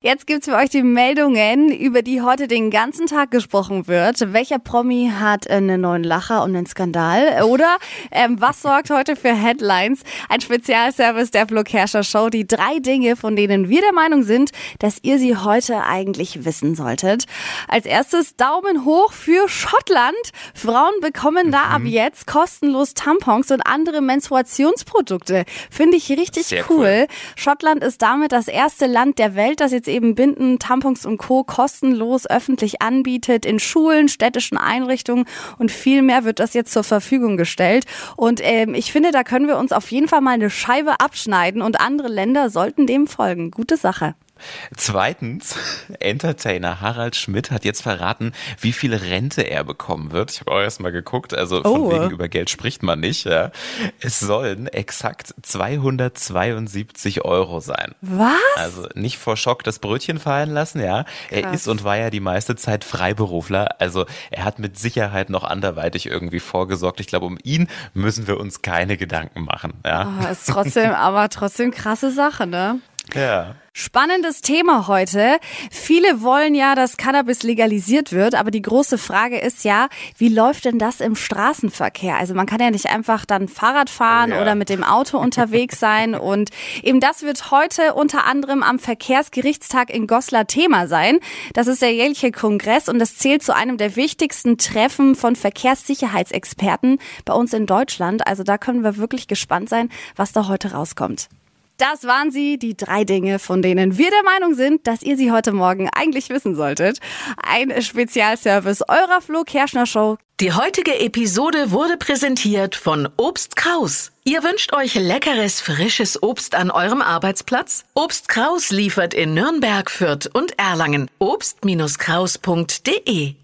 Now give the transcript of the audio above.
Jetzt gibt's für euch die Meldungen, über die heute den ganzen Tag gesprochen wird. Welcher Promi hat einen neuen Lacher und einen Skandal? Oder ähm, was sorgt heute für Headlines? Ein Spezialservice der Flo Kerschner Show. Die drei Dinge, von denen wir der Meinung sind, dass ihr sie heute eigentlich wissen solltet. Als erstes Daumen hoch für Schottland. Frauen bekommen da ab jetzt kostenlos Tampons und andere Menstruationsprodukte. Finde ich richtig cool. cool. Schottland ist damit das erste Land der Welt, das jetzt eben Binden, Tampons und Co. kostenlos öffentlich anbietet in Schulen, städtischen Einrichtungen und viel mehr wird das jetzt zur Verfügung gestellt. Und ähm, ich finde, da können wir uns auf jeden Fall mal eine Scheibe abschneiden und andere Länder sollten dem folgen. Gute Sache. Zweitens, Entertainer Harald Schmidt hat jetzt verraten, wie viel Rente er bekommen wird. Ich habe auch erst mal geguckt, also von Oh. wegen über Geld spricht man nicht. Ja. Es sollen exakt 272 Euro sein. Was? Also nicht vor Schock das Brötchen fallen lassen, ja. Er Krass. ist und war ja die meiste Zeit Freiberufler. Also er hat mit Sicherheit noch anderweitig irgendwie vorgesorgt. Ich glaube, um ihn müssen wir uns keine Gedanken machen. Ja. Ah, ist trotzdem, aber trotzdem krasse Sache, ne? Ja. Spannendes Thema heute. Viele wollen ja, dass Cannabis legalisiert wird, aber die große Frage ist ja, wie läuft denn das im Straßenverkehr? Also man kann ja nicht einfach dann Fahrrad fahren Oh ja. oder mit dem Auto unterwegs sein und eben das wird heute unter anderem am Verkehrsgerichtstag in Goslar Thema sein. Das ist der jährliche Kongress und das zählt zu einem der wichtigsten Treffen von Verkehrssicherheitsexperten bei uns in Deutschland. Also da können wir wirklich gespannt sein, was da heute rauskommt. Das waren sie, die drei Dinge, von denen wir der Meinung sind, dass ihr sie heute Morgen eigentlich wissen solltet. Ein Spezialservice eurer Flo Kerschner Show. Die heutige Episode wurde präsentiert von Obst Kraus. Ihr wünscht euch leckeres, frisches Obst an eurem Arbeitsplatz? Obst Kraus liefert in Nürnberg, Fürth und Erlangen. Obst-Kraus.de